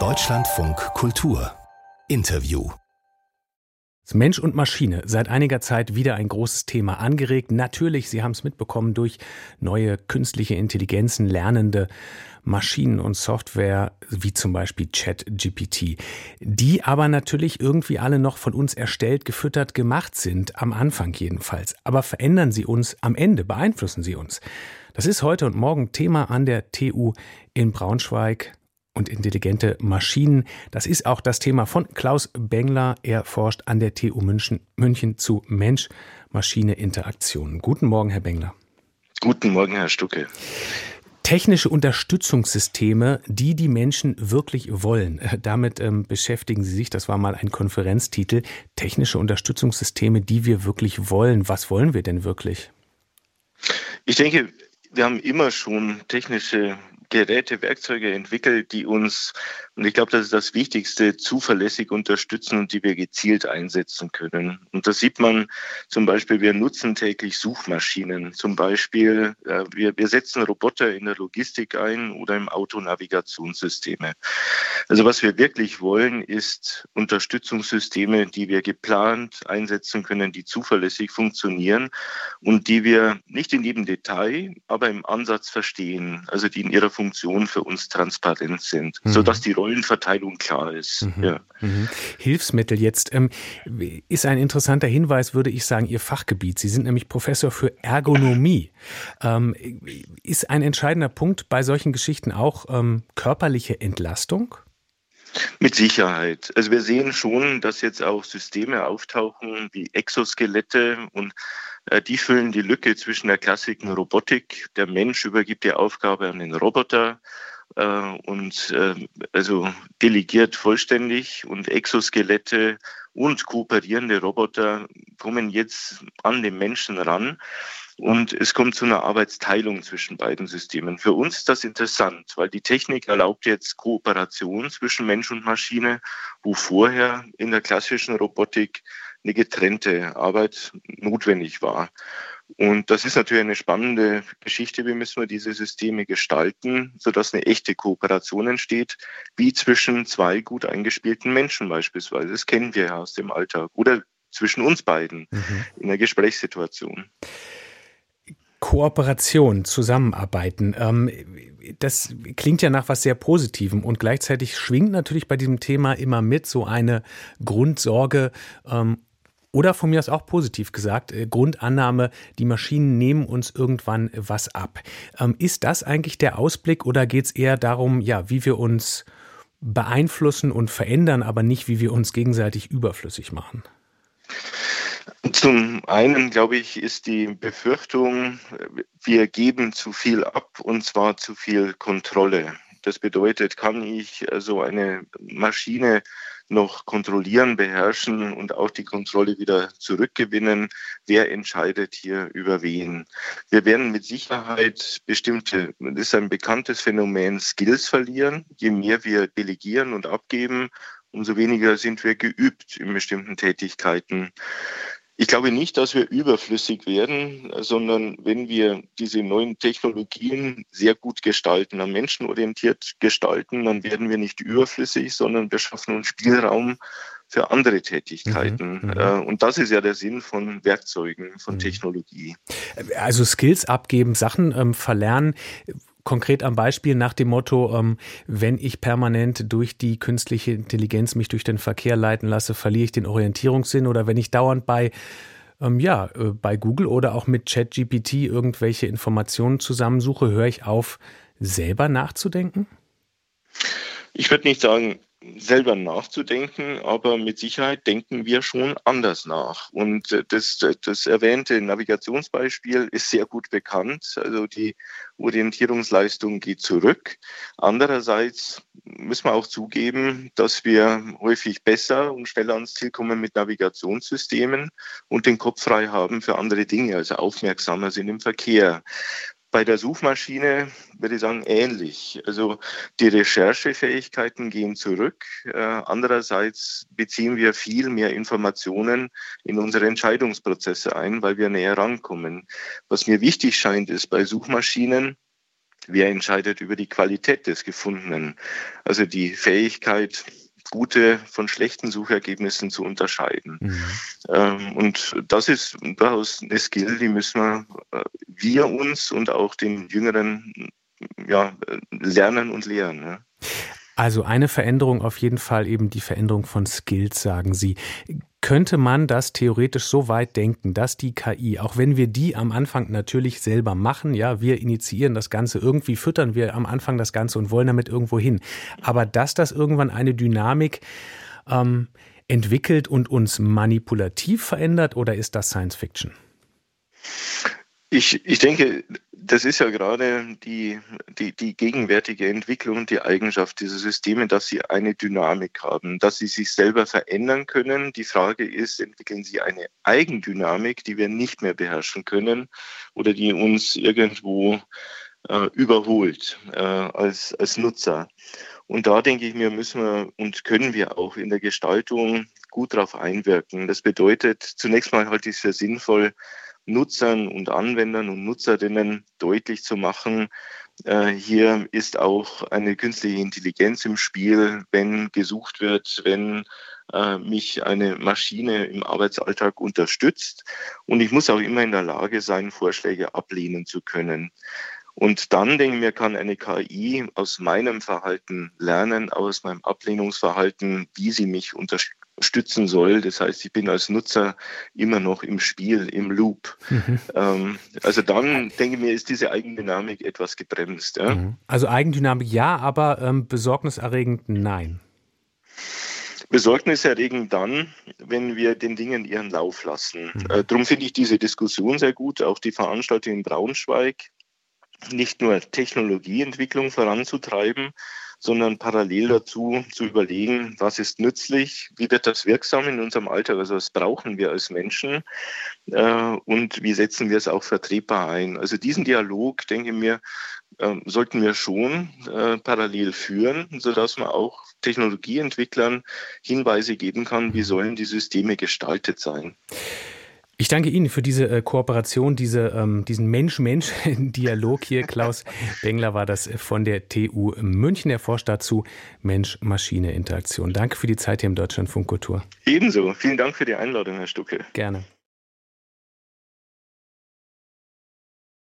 Deutschlandfunk Kultur Interview Mensch und Maschine seit einiger Zeit wieder ein großes Thema angeregt. Natürlich, Sie haben es mitbekommen, durch neue künstliche Intelligenzen lernende Maschinen und Software, wie zum Beispiel ChatGPT, die aber natürlich irgendwie alle noch von uns erstellt, gefüttert, gemacht sind, am Anfang jedenfalls. Aber verändern sie uns am Ende, beeinflussen sie uns. Das ist heute und morgen Thema an der TU in Braunschweig und intelligente Maschinen. Das ist auch das Thema von Klaus Bengler. Er forscht an der TU München, München zu Mensch-Maschine-Interaktionen. Guten Morgen, Herr Bengler. Guten Morgen, Herr Stucke. Technische Unterstützungssysteme, die die Menschen wirklich wollen. Damit ähm, beschäftigen Sie sich. Das war mal ein Konferenztitel. Technische Unterstützungssysteme, die wir wirklich wollen. Was wollen wir denn wirklich? Ich denke, wir haben immer schon technische Geräte, Werkzeuge entwickelt, die uns, und ich glaube, das ist das Wichtigste, zuverlässig unterstützen und die wir gezielt einsetzen können. Und das sieht man zum Beispiel, wir nutzen täglich Suchmaschinen. Zum Beispiel, äh, wir, wir setzen Roboter in der Logistik ein oder im Autonavigationssysteme. Also was wir wirklich wollen, ist Unterstützungssysteme, die wir geplant einsetzen können, die zuverlässig funktionieren und die wir nicht in jedem Detail, aber im Ansatz verstehen, also die in ihrer Funktion Funktion für uns transparent sind, mhm. sodass die Rollenverteilung klar ist. Mhm. Ja. Mhm. Hilfsmittel jetzt ähm, ist ein interessanter Hinweis, würde ich sagen, Ihr Fachgebiet. Sie sind nämlich Professor für Ergonomie. Ähm, ist ein entscheidender Punkt bei solchen Geschichten auch ähm, körperliche Entlastung? Mit Sicherheit. Also wir sehen schon, dass jetzt auch Systeme auftauchen wie Exoskelette und die füllen die Lücke zwischen der klassischen Robotik. Der Mensch übergibt die Aufgabe an den Roboter äh, und äh, also delegiert vollständig und Exoskelette und kooperierende Roboter kommen jetzt an den Menschen ran. Und es kommt zu einer Arbeitsteilung zwischen beiden Systemen. Für uns ist das interessant, weil die Technik erlaubt jetzt Kooperation zwischen Mensch und Maschine, wo vorher in der klassischen Robotik eine getrennte Arbeit notwendig war. Und das ist natürlich eine spannende Geschichte. Wie müssen wir diese Systeme gestalten, sodass eine echte Kooperation entsteht, wie zwischen zwei gut eingespielten Menschen beispielsweise. Das kennen wir ja aus dem Alltag. Oder zwischen uns beiden mhm. in einer Gesprächssituation. Kooperation, Zusammenarbeiten, ähm, das klingt ja nach was sehr Positivem und gleichzeitig schwingt natürlich bei diesem Thema immer mit so eine Grundsorge ähm, oder von mir aus auch positiv gesagt, äh, Grundannahme, die Maschinen nehmen uns irgendwann was ab. Ähm, ist das eigentlich der Ausblick oder geht es eher darum, ja, wie wir uns beeinflussen und verändern, aber nicht, wie wir uns gegenseitig überflüssig machen? Zum einen, glaube ich, ist die Befürchtung, wir geben zu viel ab und zwar zu viel Kontrolle. Das bedeutet, kann ich also eine Maschine noch kontrollieren, beherrschen und auch die Kontrolle wieder zurückgewinnen. Wer entscheidet hier über wen? Wir werden mit Sicherheit bestimmte, das ist ein bekanntes Phänomen, Skills verlieren. Je mehr wir delegieren und abgeben, umso weniger sind wir geübt in bestimmten Tätigkeiten. Ich glaube nicht, dass wir überflüssig werden, sondern wenn wir diese neuen Technologien sehr gut gestalten, am Menschen orientiert gestalten, dann werden wir nicht überflüssig, sondern wir schaffen uns Spielraum für andere Tätigkeiten. Mhm, mhm. Äh, und das ist ja der Sinn von Werkzeugen, von mhm. Technologie. Also Skills abgeben, Sachen ähm, verlernen konkret am Beispiel nach dem Motto, ähm, wenn ich permanent durch die künstliche Intelligenz mich durch den Verkehr leiten lasse, verliere ich den Orientierungssinn oder wenn ich dauernd bei ähm, ja, äh, bei Google oder auch mit ChatGPT irgendwelche Informationen zusammensuche, höre ich auf, selber nachzudenken? Ich würde nicht sagen, selber nachzudenken, aber mit Sicherheit denken wir schon anders nach. Und äh, das, das erwähnte Navigationsbeispiel ist sehr gut bekannt. Also die Orientierungsleistung geht zurück. Andererseits müssen wir auch zugeben, dass wir häufig besser und schneller ans Ziel kommen mit Navigationssystemen und den Kopf frei haben für andere Dinge, also aufmerksamer sind im Verkehr. Bei der Suchmaschine würde ich sagen ähnlich. Also die Recherchefähigkeiten gehen zurück. Äh, andererseits beziehen wir viel mehr Informationen in unsere Entscheidungsprozesse ein, weil wir näher rankommen. Was mir wichtig scheint, ist bei Suchmaschinen, wer entscheidet über die Qualität des Gefundenen? Also die Fähigkeit, gute von schlechten Suchergebnissen zu unterscheiden. Mhm. Ähm, und das ist durchaus eine Skill, die müssen wir, äh, wir uns und auch den Jüngeren ja, lernen und lehren. Ja. Also eine Veränderung auf jeden Fall eben die Veränderung von Skills, sagen Sie. Könnte man das theoretisch so weit denken, dass die KI, auch wenn wir die am Anfang natürlich selber machen, ja, wir initiieren das Ganze, irgendwie füttern wir am Anfang das Ganze und wollen damit irgendwo hin, aber dass das irgendwann eine Dynamik ähm, entwickelt und uns manipulativ verändert oder ist das Science Fiction? Ich, ich denke, das ist ja gerade die, die, die gegenwärtige Entwicklung, die Eigenschaft dieser Systeme, dass sie eine Dynamik haben, dass sie sich selber verändern können. Die Frage ist, entwickeln sie eine Eigendynamik, die wir nicht mehr beherrschen können oder die uns irgendwo äh, überholt äh, als, als Nutzer. Und da denke ich mir, müssen wir und können wir auch in der Gestaltung gut darauf einwirken. Das bedeutet, zunächst mal halte ich es für sinnvoll, Nutzern und Anwendern und Nutzerinnen deutlich zu machen, äh, hier ist auch eine künstliche Intelligenz im Spiel, wenn gesucht wird, wenn äh, mich eine Maschine im Arbeitsalltag unterstützt. Und ich muss auch immer in der Lage sein, Vorschläge ablehnen zu können. Und dann, denke ich mir, kann eine KI aus meinem Verhalten lernen, aus meinem Ablehnungsverhalten, wie sie mich unterstützt stützen soll. Das heißt, ich bin als Nutzer immer noch im Spiel, im Loop. Mhm. Ähm, also dann denke ich mir, ist diese Eigendynamik etwas gebremst. Ja? Mhm. Also Eigendynamik ja, aber ähm, besorgniserregend nein. Besorgniserregend dann, wenn wir den Dingen ihren Lauf lassen. Mhm. Äh, darum finde ich diese Diskussion sehr gut, auch die Veranstaltung in Braunschweig, nicht nur Technologieentwicklung voranzutreiben, sondern parallel dazu zu überlegen, was ist nützlich, wie wird das wirksam in unserem Alltag, also was brauchen wir als Menschen äh, und wie setzen wir es auch vertretbar ein. Also diesen Dialog, denke ich mir, äh, sollten wir schon äh, parallel führen, sodass man auch Technologieentwicklern Hinweise geben kann, wie sollen die Systeme gestaltet sein. Ich danke Ihnen für diese äh, Kooperation, diese, ähm, diesen Mensch-Mensch-Dialog hier. Klaus Bengler war das von der TU München. Er forscht dazu Mensch-Maschine-Interaktion. Danke für die Zeit hier im Deutschlandfunk Kultur. Ebenso. Vielen Dank für die Einladung, Herr Stucke. Gerne.